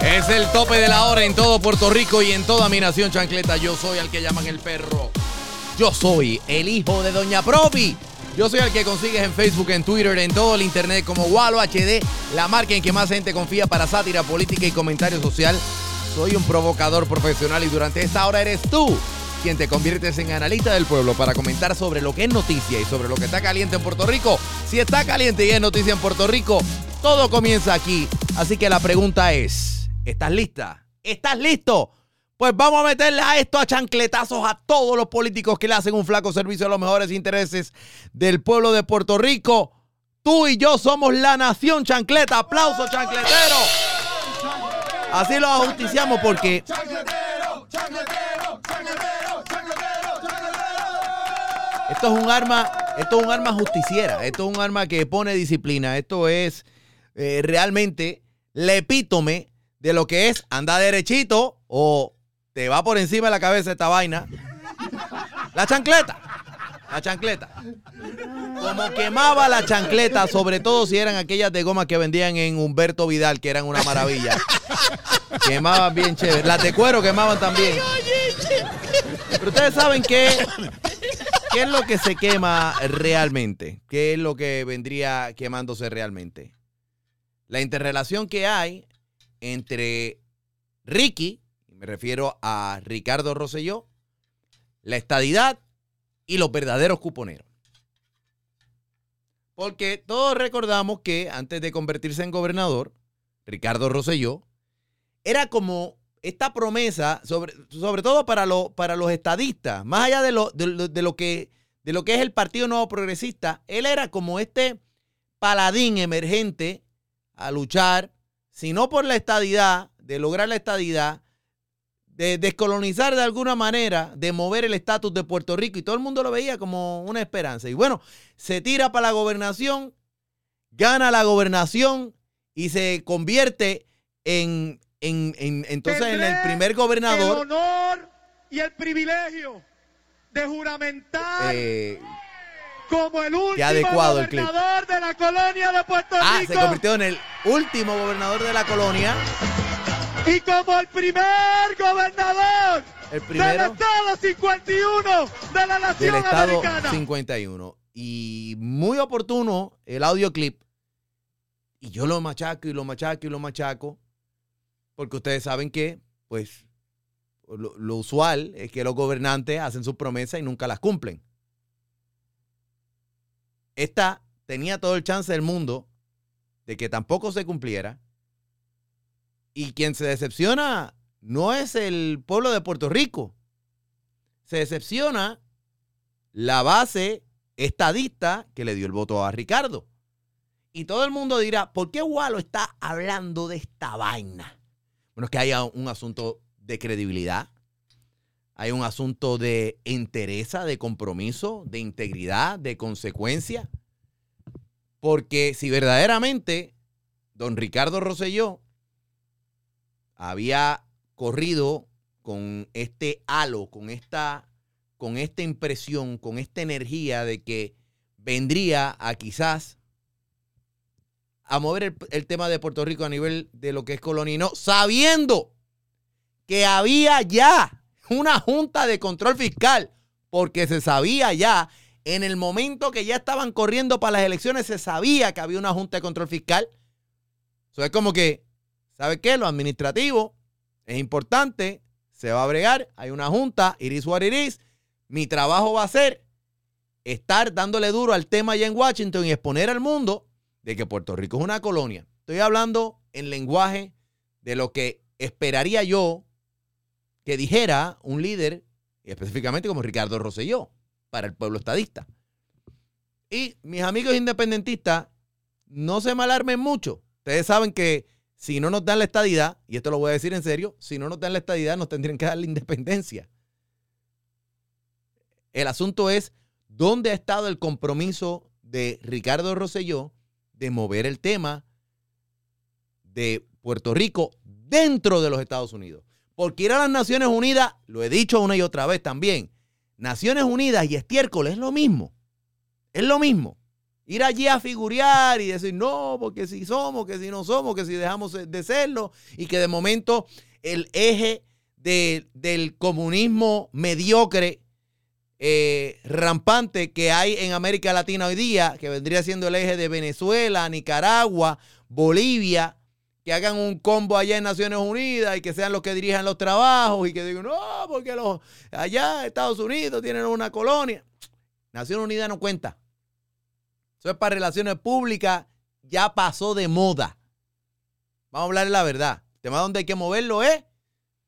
Es el tope de la hora en todo Puerto Rico y en toda mi nación chancleta. Yo soy al que llaman el perro. Yo soy el hijo de Doña Propi. Yo soy el que consigues en Facebook, en Twitter, en todo el internet como Walo HD, la marca en que más gente confía para sátira política y comentario social. Soy un provocador profesional y durante esta hora eres tú quien te conviertes en analista del pueblo para comentar sobre lo que es noticia y sobre lo que está caliente en Puerto Rico. Si está caliente y es noticia en Puerto Rico, todo comienza aquí. Así que la pregunta es, ¿estás lista? ¿Estás listo? Pues vamos a meterle a esto a chancletazos a todos los políticos que le hacen un flaco servicio a los mejores intereses del pueblo de Puerto Rico. Tú y yo somos la nación chancleta. Aplauso chancletero. Así lo ajusticiamos porque esto es un arma, esto es un arma justiciera, esto es un arma que pone disciplina, esto es eh, realmente el epítome de lo que es anda derechito o te va por encima de la cabeza esta vaina. La chancleta. La chancleta. Como quemaba la chancleta, sobre todo si eran aquellas de goma que vendían en Humberto Vidal, que eran una maravilla. Quemaban bien chévere. Las de cuero quemaban también. Pero ustedes saben qué, qué es lo que se quema realmente. ¿Qué es lo que vendría quemándose realmente? La interrelación que hay entre Ricky, me refiero a Ricardo Rosselló, la estadidad y los verdaderos cuponeros. Porque todos recordamos que antes de convertirse en gobernador, Ricardo Rosselló era como esta promesa, sobre, sobre todo para, lo, para los estadistas, más allá de lo, de, de lo que, de lo que es el Partido Nuevo Progresista, él era como este paladín emergente a luchar, si no por la estadidad, de lograr la estadidad, de descolonizar de alguna manera, de mover el estatus de Puerto Rico, y todo el mundo lo veía como una esperanza. Y bueno, se tira para la gobernación, gana la gobernación y se convierte en, en- en- entonces en el primer El gobernador. honor y el privilegio de juramentar eh, como el último adecuado el clip. gobernador de la colonia de Puerto ah, Rico se convirtió en el último gobernador de la colonia. y como el primer gobernador El del estado 51 de la del nación estado americana. 51. Y muy oportuno el audioclip. Y yo lo machaco y lo machaco y lo machaco. Porque ustedes saben que, pues, lo, lo usual es que los gobernantes hacen sus promesas y nunca las cumplen. Esta tenía todo el chance del mundo de que tampoco se cumpliera. Y quien se decepciona no es el pueblo de Puerto Rico. Se decepciona la base estadista que le dio el voto a Ricardo. Y todo el mundo dirá, ¿por qué Walo está hablando de esta vaina? Bueno, es que hay un asunto de credibilidad, hay un asunto de entereza, de compromiso, de integridad, de consecuencia. Porque si verdaderamente don Ricardo Rosselló había corrido con este halo, con esta, con esta impresión, con esta energía de que vendría a quizás a mover el, tema de Puerto Rico a nivel de lo que es colonia, y no, sabiendo que había ya una junta de control fiscal, porque se sabía ya, en el momento que ya estaban corriendo para las elecciones, se sabía que había una junta de control fiscal. Eso es como que, ¿sabe qué? Lo administrativo es importante, se va a bregar, hay una junta, iris what it is. Mi trabajo va a ser estar dándole duro al tema allá en Washington y exponer al mundo de que Puerto Rico es una colonia. Estoy hablando en lenguaje de lo que esperaría yo que dijera un líder, y específicamente como Ricardo Rosselló, para el pueblo estadista. Y mis amigos independentistas, no se malarmen mucho. Ustedes saben que si no nos dan la estadidad, y esto lo voy a decir en serio, si no nos dan la estadidad, nos tendrían que dar la independencia. El asunto es dónde ha estado el compromiso de Ricardo Rosselló de mover el tema de Puerto Rico dentro de los Estados Unidos. Porque ir a las Naciones Unidas, lo he dicho una y otra vez también, Naciones Unidas y estiércol es lo mismo. Es lo mismo. Ir allí a figurear y decir, no, porque si somos, que si no somos, que si dejamos de serlo, y que de momento el eje del comunismo mediocre, eh, rampante que hay en América Latina hoy día, que vendría siendo el eje de Venezuela, Nicaragua, Bolivia, que hagan un combo allá en Naciones Unidas y que sean los que dirijan los trabajos y que digan, no, porque los allá Estados Unidos tienen una colonia. Naciones Unidas no cuenta. Eso es para relaciones públicas, ya pasó de moda. Vamos a hablar la verdad. El tema donde hay que moverlo es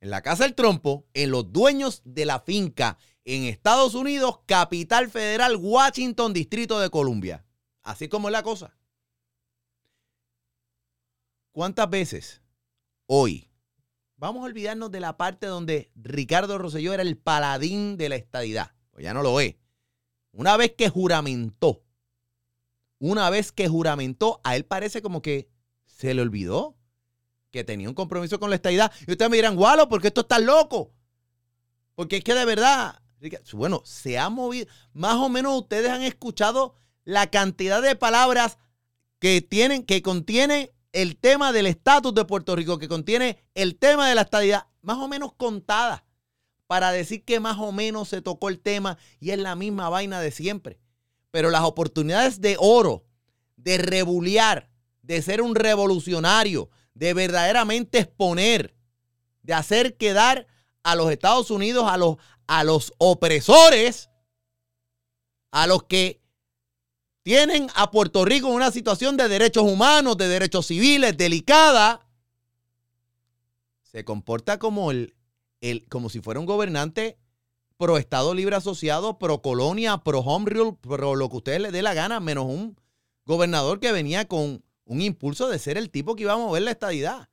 en la Casa del Trompo, en los dueños de la finca en Estados Unidos, capital federal, Washington, Distrito de Columbia. Así como es la cosa. ¿Cuántas veces hoy vamos a olvidarnos de la parte donde Ricardo Rosselló era el paladín de la estadidad? Pues ya no lo es. Una vez que juramentó, una vez que juramentó, a él parece como que se le olvidó que tenía un compromiso con la estadidad. Y ustedes me dirán, Gualo, ¿por qué esto está loco? Porque es que de verdad, bueno, se ha movido. Más o menos ustedes han escuchado la cantidad de palabras que tienen, que contiene el tema del estatus de Puerto Rico, que contiene el tema de la estadidad, más o menos contada, para decir que más o menos se tocó el tema y es la misma vaina de siempre. Pero las oportunidades de oro, de rebuliar, de ser un revolucionario, de verdaderamente exponer, de hacer quedar a los Estados Unidos, a los, a los opresores, a los que tienen a Puerto Rico en una situación de derechos humanos, de derechos civiles delicada, se comporta como, el, el, como si fuera un gobernante pro Estado Libre Asociado, pro colonia, pro home rule, pro lo que ustedes les dé la gana, menos un gobernador que venía con un impulso de ser el tipo que iba a mover la estadidad.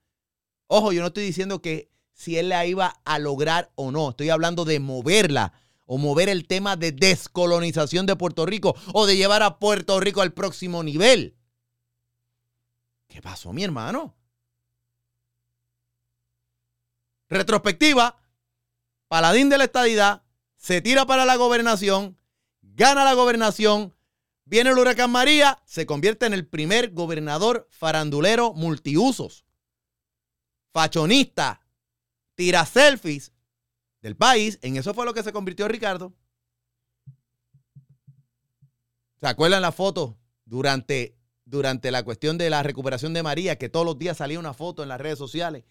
Ojo, yo no estoy diciendo que si él la iba a lograr o no, estoy hablando de moverla o mover el tema de descolonización de Puerto Rico o de llevar a Puerto Rico al próximo nivel. ¿Qué pasó, mi hermano? Retrospectiva, paladín de la estadidad, se tira para la gobernación, gana la gobernación, viene el huracán María, se convierte en el primer gobernador farandulero multiusos, fachonista, tira selfies del país. En eso fue lo que se convirtió Ricardo. ¿Se acuerdan la foto durante, durante la cuestión de la recuperación de María? Que todos los días salía una foto en las redes sociales.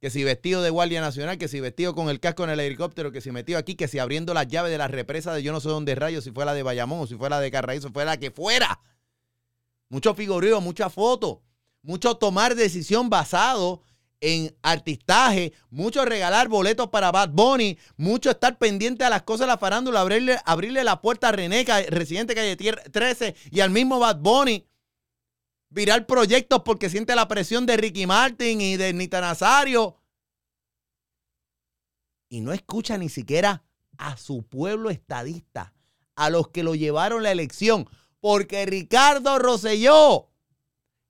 Que si vestido de Guardia Nacional, que si vestido con el casco en el helicóptero, que si metido aquí, que si abriendo las llaves de la represa de yo no sé dónde rayos, si fue la de Bayamón, si fue la de Carraízo, fue la que fuera. Mucho figureo, mucha foto, mucho tomar decisión basado en artistaje, mucho regalar boletos para Bad Bunny, mucho estar pendiente a las cosas de la farándula, abrirle, abrirle la puerta a René, residente calle 13, y al mismo Bad Bunny. Virar proyectos porque siente la presión de Ricky Martin y de Nita Nazario. Y no escucha ni siquiera a su pueblo estadista, a los que lo llevaron la elección, porque Ricardo Rosselló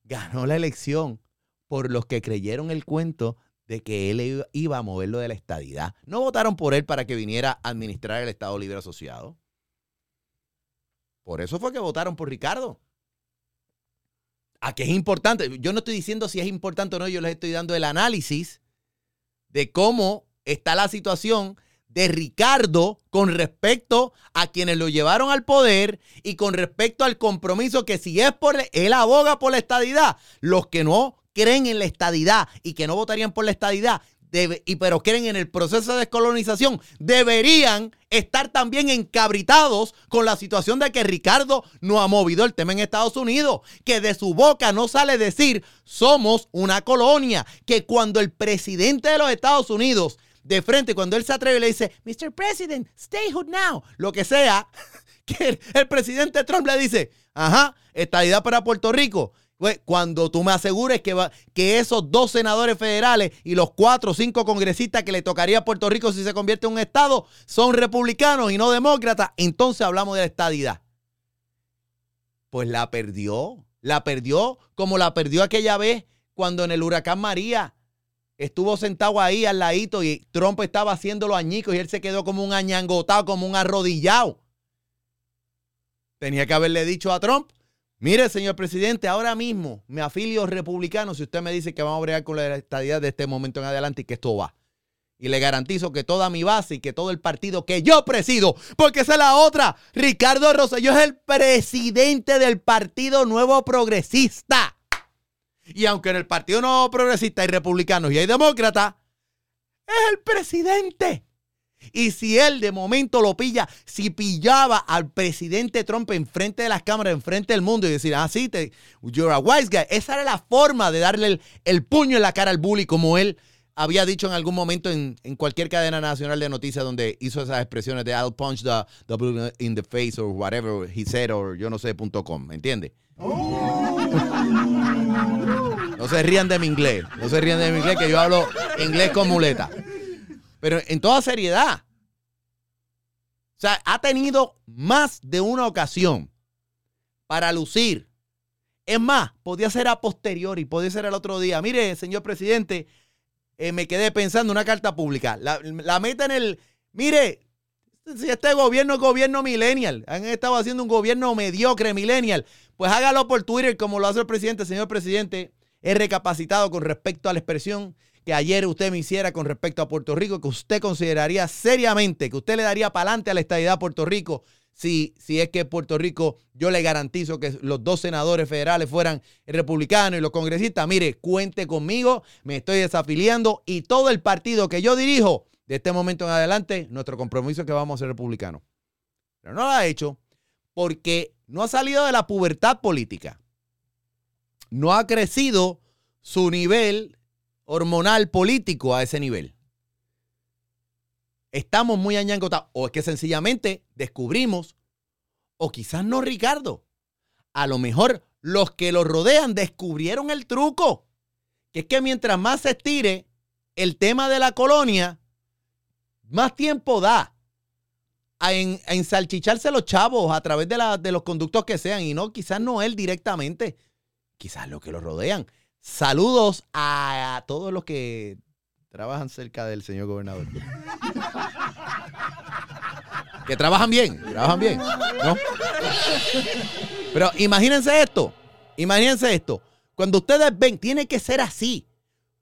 ganó la elección por los que creyeron el cuento de que él iba a moverlo de la estadidad. No votaron por él para que viniera a administrar el Estado Libre Asociado. Por eso fue que votaron por Ricardo. ¿A qué es importante? Yo no estoy diciendo si es importante o no, yo les estoy dando el análisis de cómo está la situación de Ricardo con respecto a quienes lo llevaron al poder y con respecto al compromiso que si es por él aboga por la estadidad, los que no creen en la estadidad y que no votarían por la estadidad, y, pero creen en el proceso de descolonización, deberían estar también encabritados con la situación de que Ricardo no ha movido el tema en Estados Unidos, que de su boca no sale decir somos una colonia, que cuando el presidente de los Estados Unidos de frente, cuando él se atreve y le dice, Mr. President, stay hood now, lo que sea, que el presidente Trump le dice, ajá, estadidad para Puerto Rico. Pues, cuando tú me asegures que, va, que esos dos senadores federales y los cuatro o cinco congresistas que le tocaría a Puerto Rico si se convierte en un estado son republicanos y no demócratas, entonces hablamos de la estadidad. Pues la perdió, la perdió como la perdió aquella vez cuando en el huracán María estuvo sentado ahí al ladito y Trump estaba haciendo los añicos y él se quedó como un añangotado, como un arrodillado. Tenía que haberle dicho a Trump, mire señor presidente, ahora mismo me afilio republicano si usted me dice que vamos a bregar con la estadía de este momento en adelante y que esto va. Y le garantizo que toda mi base y que todo el partido que yo presido, porque esa es la otra, Ricardo Rosselló es el presidente del Partido Nuevo Progresista. Y aunque en el Partido Nuevo Progresista hay republicanos y hay demócratas, es el presidente. Y si él de momento lo pilla, si pillaba al presidente Trump enfrente de las cámaras, enfrente del mundo y decir, ah, sí, te, you're a wise guy, esa era la forma de darle el, el puño en la cara al bully, como él había dicho en algún momento en, en, cualquier cadena nacional de noticias donde hizo esas expresiones de I'll punch the, bully in the face or whatever he said or yo no sé punto com, ¿me entiendes? No se rían de mi inglés, no se rían de mi inglés que yo hablo inglés con muleta. Pero en toda seriedad. O sea, ha tenido más de una ocasión para lucir. Es más, podía ser a posteriori, podía ser el otro día. Mire, señor presidente, eh, me quedé pensando una carta pública. La, la meta en el. Mire, si este gobierno es gobierno millennial, han estado haciendo un gobierno mediocre millennial, pues hágalo por Twitter como lo hace el presidente. Señor presidente, he recapacitado con respecto a la expresión que ayer usted me hiciera con respecto a Puerto Rico, que usted consideraría seriamente, que usted le daría para adelante a la estadidad a Puerto Rico si, si es que Puerto Rico, yo le garantizo que los dos senadores federales fueran republicanos y los congresistas, mire, cuente conmigo, me estoy desafiliando y todo el partido que yo dirijo, de este momento en adelante, nuestro compromiso es que vamos a ser republicanos. Pero no lo ha hecho porque no ha salido de la pubertad política. No ha crecido su nivel hormonal político a ese nivel. Estamos muy añangotados. O es que sencillamente descubrimos, o quizás no Ricardo, a lo mejor los que lo rodean descubrieron el truco. Que es que mientras más se estire el tema de la colonia, más tiempo da a, en, a ensalchicharse los chavos a través de los conductos que sean. Y no, quizás no él directamente, quizás los que lo rodean. Saludos a, todos los que trabajan cerca del señor gobernador. que trabajan bien, trabajan bien, ¿no? Pero imagínense esto, imagínense esto. Cuando ustedes ven, tiene que ser así,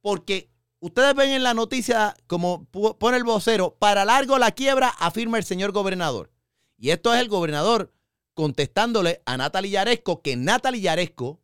porque ustedes ven en la noticia, como pone el vocero, para largo la quiebra, afirma el señor gobernador. Y esto es el gobernador contestándole a Natalie Yaresco, que Natalie Yaresco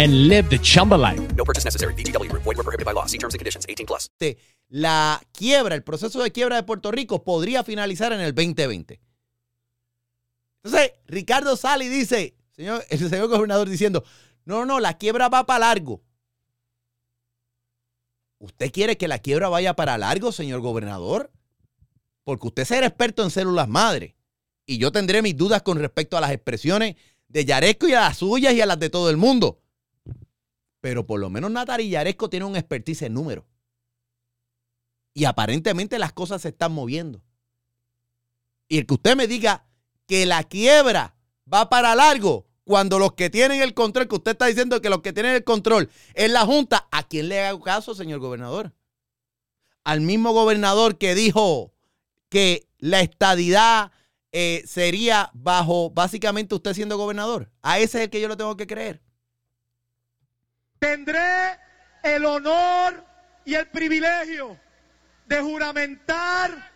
and live the Chumba life. No purchase necessary. BGW. Void were prohibited by law. See terms and conditions. 18 plus. La quiebra, el proceso de quiebra de Puerto Rico podría finalizar en el 2020. Entonces, Ricardo sale y dice, señor, el señor gobernador diciendo, no, no, la quiebra va para largo. ¿Usted quiere que la quiebra vaya para largo, señor gobernador? Porque usted será experto en células madre. Y yo tendré mis dudas con respecto a las expresiones de Yaresco y a las suyas y a las de todo el mundo. Pero por lo menos Natari Yaresco tiene un expertise en números. Y aparentemente las cosas se están moviendo. Y el que usted me diga que la quiebra va para largo, cuando los que tienen el control, que usted está diciendo que los que tienen el control es la Junta, ¿a quién le haga caso, señor gobernador? Al mismo gobernador que dijo que la estadidad eh, sería bajo básicamente usted siendo gobernador. A ese es el que yo lo tengo que creer. Tendré el honor y el privilegio de juramentar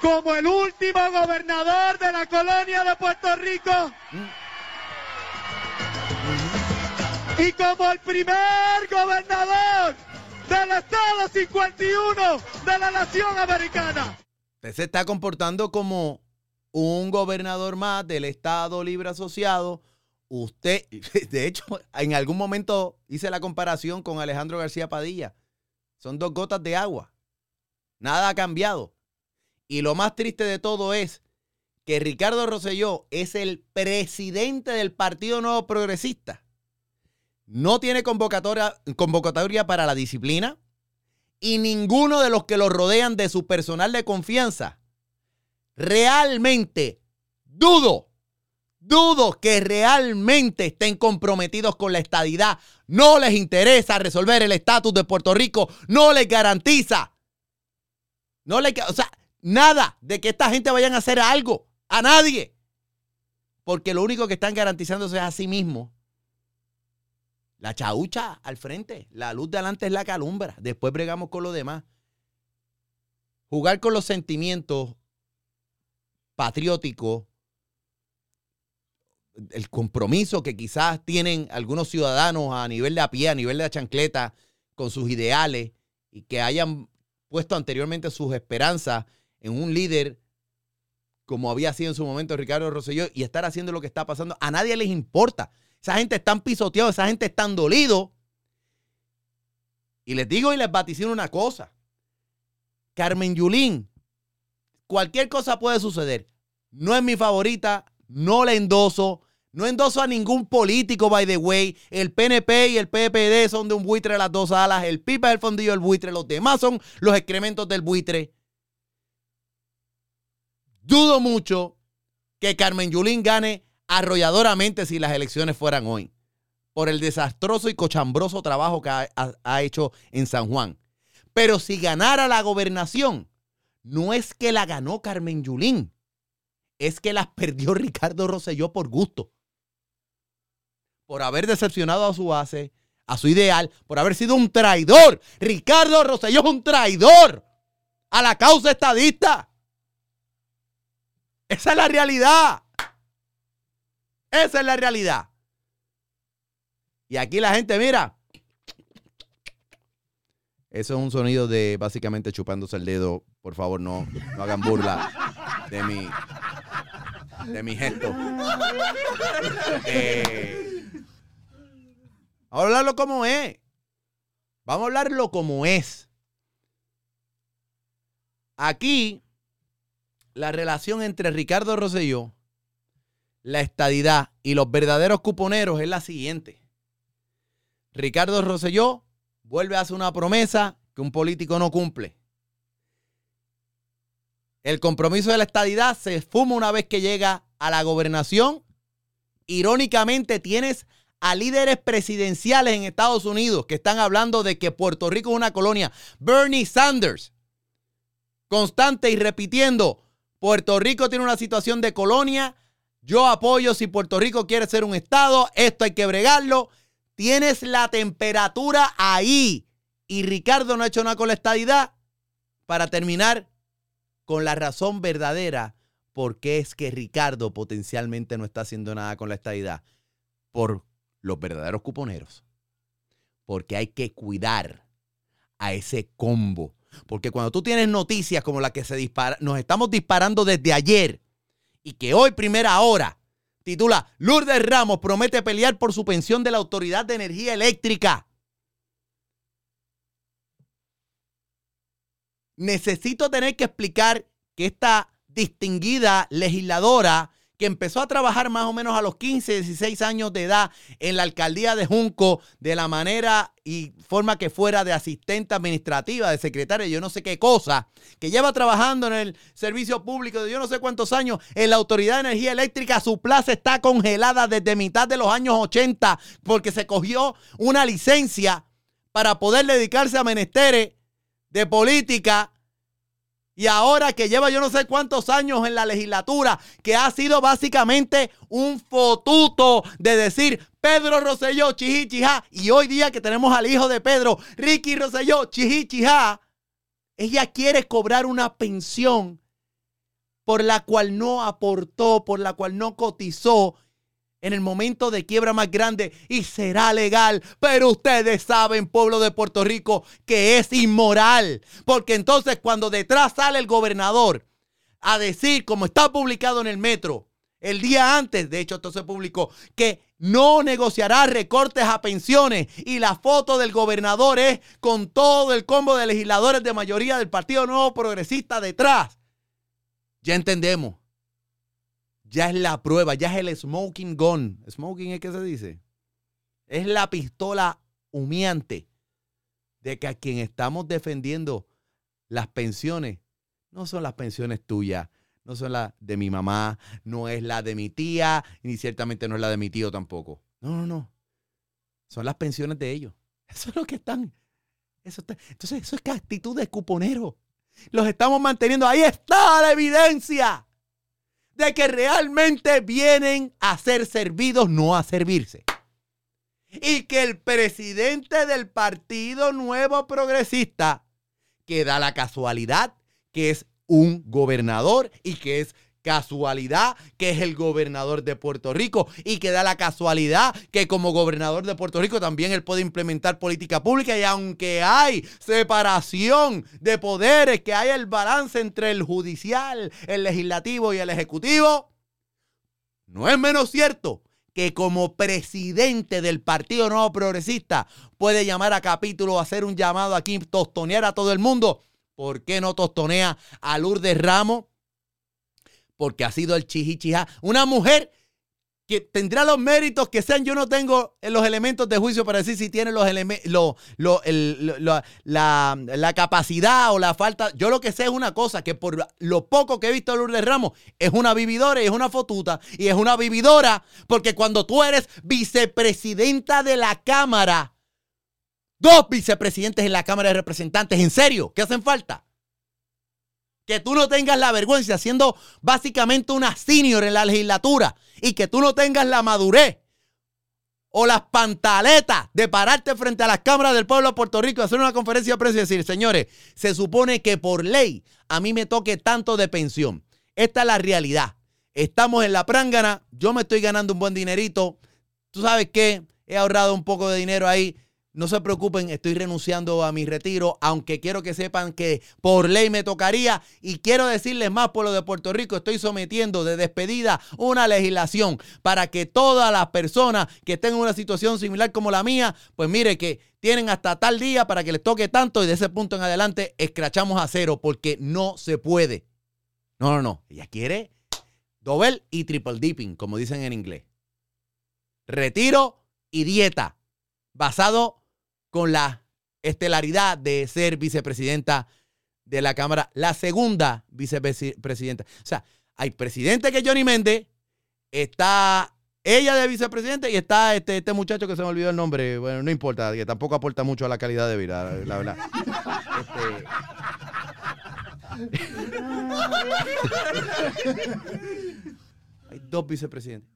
como el último gobernador de la colonia de Puerto Rico y como el primer gobernador del Estado 51 de la Nación Americana. Usted se está comportando como un gobernador más del Estado Libre Asociado. Usted, de hecho, en algún momento hice la comparación con Alejandro García Padilla. Son dos gotas de agua. Nada ha cambiado. Y lo más triste de todo es que Ricardo Rosselló es el presidente del Partido Nuevo Progresista. No tiene convocatoria, convocatoria para la disciplina y ninguno de los que lo rodean de su personal de confianza realmente dudo, dudo que realmente estén comprometidos con la estadidad. No les interesa resolver el estatus de Puerto Rico, no les garantiza. No les, o sea, nada de que esta gente vayan a hacer algo, a nadie. Porque lo único que están garantizándose es a sí mismos. La chaucha al frente, la luz de adelante es la calumbra. Después bregamos con lo demás. Jugar con los sentimientos patrióticos, el compromiso que quizás tienen algunos ciudadanos a nivel de a pie, a nivel de la chancleta, con sus ideales y que hayan puesto anteriormente sus esperanzas en un líder como había sido en su momento Ricardo Rosselló y estar haciendo lo que está pasando, a nadie les importa. Esa gente está pisoteada, esa gente está dolido. Y les digo y les vaticino una cosa. Carmen Yulín, cualquier cosa puede suceder. No es mi favorita, no la endoso, no endoso a ningún político, by the way. El PNP y el PPD son de un buitre las dos alas. El pipa es el fondillo del buitre. Los demás son los excrementos del buitre. Dudo mucho que Carmen Yulín gane arrolladoramente si las elecciones fueran hoy. Por el desastroso y cochambroso trabajo que ha, ha- ha hecho en San Juan. Pero si ganara la gobernación, no es que la ganó Carmen Yulín. Es que las perdió Ricardo Rosselló por gusto. Por haber decepcionado a su base, a su ideal, por haber sido un traidor. Ricardo Rosselló es un traidor a la causa estadista. Esa es la realidad. Esa es la realidad. Y aquí la gente, mira. Eso es un sonido de básicamente chupándose el dedo. Por favor, no, no hagan burla de mi, de mi gesto. Eh, vamos a hablarlo como es. Vamos a hablarlo como es. Aquí, la relación entre Ricardo Rosselló, la estadidad y los verdaderos cuponeros es la siguiente. Ricardo Rosselló vuelve a hacer una promesa que un político no cumple. El compromiso de la estadidad se esfuma una vez que llega a la gobernación. Irónicamente, tienes a líderes presidenciales en Estados Unidos que están hablando de que Puerto Rico es una colonia. Bernie Sanders, constante y repitiendo, Puerto Rico tiene una situación de colonia. Yo apoyo si Puerto Rico quiere ser un estado, esto hay que bregarlo. Tienes la temperatura ahí. Y Ricardo no ha hecho nada con la estadidad. Para terminar con la razón verdadera por qué es que Ricardo potencialmente no está haciendo nada con la estadidad. Por los verdaderos cuponeros. Porque hay que cuidar a ese combo. Porque cuando tú tienes noticias como la que se dispara, nos estamos disparando desde ayer y que hoy, primera hora, titula Lourdes Ramos promete pelear por su pensión de la Autoridad de Energía Eléctrica. Necesito tener que explicar que esta distinguida legisladora que empezó a trabajar más o menos a los 15, 16 años de edad en la alcaldía de Junco de la manera y forma que fuera de asistente administrativa, de secretaria, yo no sé qué cosa, que lleva trabajando en el servicio público de yo no sé cuántos años en la Autoridad de Energía Eléctrica, su plaza está congelada desde mitad de los años 80 porque se cogió una licencia para poder dedicarse a menesteres de política y ahora que lleva yo no sé cuántos años en la legislatura, que ha sido básicamente un fotuto de decir Pedro Rosselló, chiji, chijá, y hoy día que tenemos al hijo de Pedro, Ricky Rosselló, chiji, chijá, ella quiere cobrar una pensión por la cual no aportó, por la cual no cotizó en el momento de quiebra más grande y será legal. Pero ustedes saben, pueblo de Puerto Rico, que es inmoral. Porque entonces cuando detrás sale el gobernador a decir, como está publicado en el metro, el día antes, de hecho esto se publicó, que no negociará recortes a pensiones y la foto del gobernador es con todo el combo de legisladores de mayoría del Partido Nuevo Progresista detrás. Ya entendemos ya es la prueba, ya es el smoking gun. ¿Smoking es qué se dice? Es la pistola humeante de que a quien estamos defendiendo las pensiones no son las pensiones tuyas, no son las de mi mamá, no es la de mi tía, ni ciertamente no es la de mi tío tampoco. No, no, no. Son las pensiones de ellos. Eso es lo que están. Eso. Entonces, eso es que actitud de cuponero. Los estamos manteniendo. Ahí está la evidencia de que realmente vienen a ser servidos, no a servirse. Y que el presidente del Partido Nuevo Progresista, que da la casualidad que es un gobernador y que es casualidad que es el gobernador de Puerto Rico y que da la casualidad que como gobernador de Puerto Rico también él puede implementar política pública y aunque hay separación de poderes, que hay el balance entre el judicial, el legislativo y el ejecutivo, no es menos cierto que como presidente del Partido Nuevo Progresista puede llamar a capítulo, hacer un llamado aquí, tostonear a todo el mundo. ¿Por qué no tostonea a Lourdes Ramos? Porque ha sido el chihichija. Una mujer que tendrá los méritos que sean, yo no tengo los elementos de juicio para decir si tiene los lo, la, la, capacidad o la falta. Yo lo que sé es una cosa, que por lo poco que he visto a Lourdes Ramos, es una vividora y es una fotuta. Y es una vividora porque cuando tú eres vicepresidenta de la Cámara, dos vicepresidentes en la Cámara de Representantes, ¿en serio? ¿Qué hacen falta? Que tú no tengas la vergüenza siendo básicamente una senior en la legislatura y que tú no tengas la madurez o las pantaletas de pararte frente a las cámaras del pueblo de Puerto Rico, hacer una conferencia de prensa y decir, señores, se supone que por ley a mí me toque tanto de pensión. Esta es la realidad. Estamos en la prángana, yo me estoy ganando un buen dinerito. Tú sabes que he ahorrado un poco de dinero ahí no se preocupen, estoy renunciando a mi retiro, aunque quiero que sepan que por ley me tocaría. Y quiero decirles más, pueblo de Puerto Rico, estoy sometiendo de despedida una legislación para que todas las personas que estén en una situación similar como la mía, pues mire que tienen hasta tal día para que les toque tanto y de ese punto en adelante escrachamos a cero porque no se puede. No, no, no. Ella quiere double y triple dipping, como dicen en inglés. Retiro y dieta basado con la estelaridad de ser vicepresidenta de la Cámara, la segunda vicepresidenta. O sea, hay presidente que es Johnny Méndez, está ella de vicepresidente y está este, este muchacho que se me olvidó el nombre. Bueno, no importa, que tampoco aporta mucho a la calidad de vida, la verdad. Este, hay dos vicepresidentes.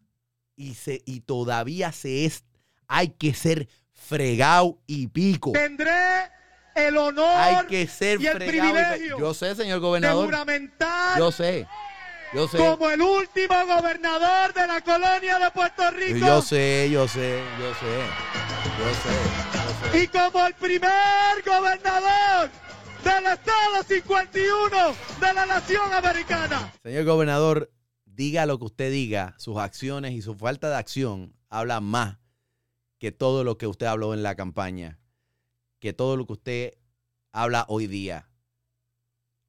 Y, se, y todavía se es, hay que ser fregado y pico. Tendré el honor Hay que ser y el privilegio Yo sé, señor de gobernador. juramentar Yo sé. Yo sé. como el último gobernador de la colonia de Puerto Rico Yo sé, yo sé, yo sé. Yo sé. Yo sé. y como el primer gobernador del Estado 51 de la Nación Americana. Señor gobernador, diga lo que usted diga, sus acciones y su falta de acción hablan más que todo lo que usted habló en la campaña, que todo lo que usted habla hoy día.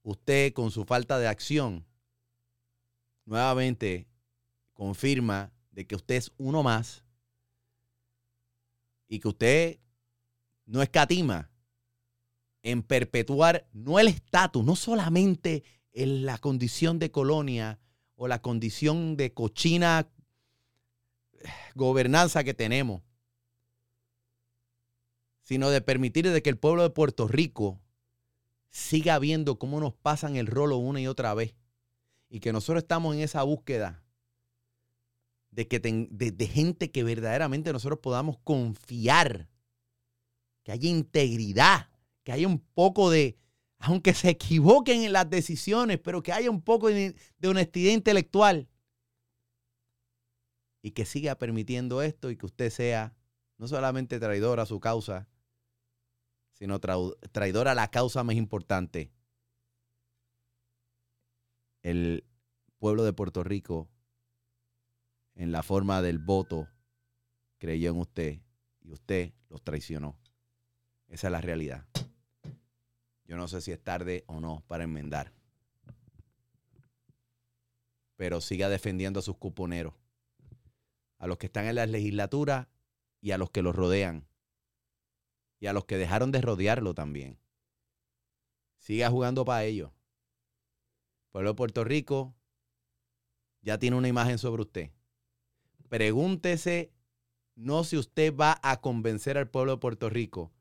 Usted con su falta de acción nuevamente confirma de que usted es uno más y que usted no escatima en perpetuar no el estatus, no solamente en la condición de colonia o la condición de cochina gobernanza que tenemos, sino de permitir de que el pueblo de Puerto Rico siga viendo cómo nos pasan el rolo una y otra vez. Y que nosotros estamos en esa búsqueda de, que de, gente que verdaderamente nosotros podamos confiar, que haya integridad, que haya un poco de, aunque se equivoquen en las decisiones, pero que haya un poco de de honestidad intelectual y que siga permitiendo esto y que usted sea no solamente traidor a su causa, sino traidor a la causa más importante. El pueblo de Puerto Rico, en la forma del voto, creyó en usted y usted los traicionó. Esa es la realidad. Yo no sé si es tarde o no para enmendar. Pero siga defendiendo a sus cuponeros, a los que están en la legislatura y a los que los rodean. Y a los que dejaron de rodearlo también. Siga jugando para ellos. Pueblo de Puerto Rico ya tiene una imagen sobre usted. Pregúntese no si usted va a convencer al pueblo de Puerto Rico.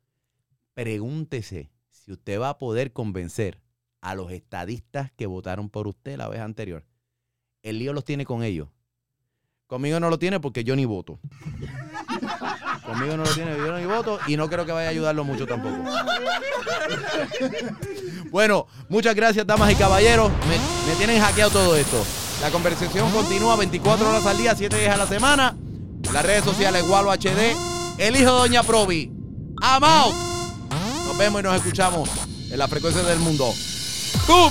Pregúntese si usted va a poder convencer a los estadistas que votaron por usted la vez anterior. El lío los tiene con ellos. Conmigo no lo tiene porque yo ni voto. Conmigo no lo tiene, ni voto y no creo que vaya a ayudarlo mucho tampoco. Bueno, muchas gracias, damas y caballeros. Me, tienen hackeado todo esto. La conversación continúa 24 horas al día, 7 días a la semana. Las redes sociales, Gualo HD. El hijo de Doña Provi. I'm out. Nos vemos y nos escuchamos en la frecuencia del mundo. ¡Bum!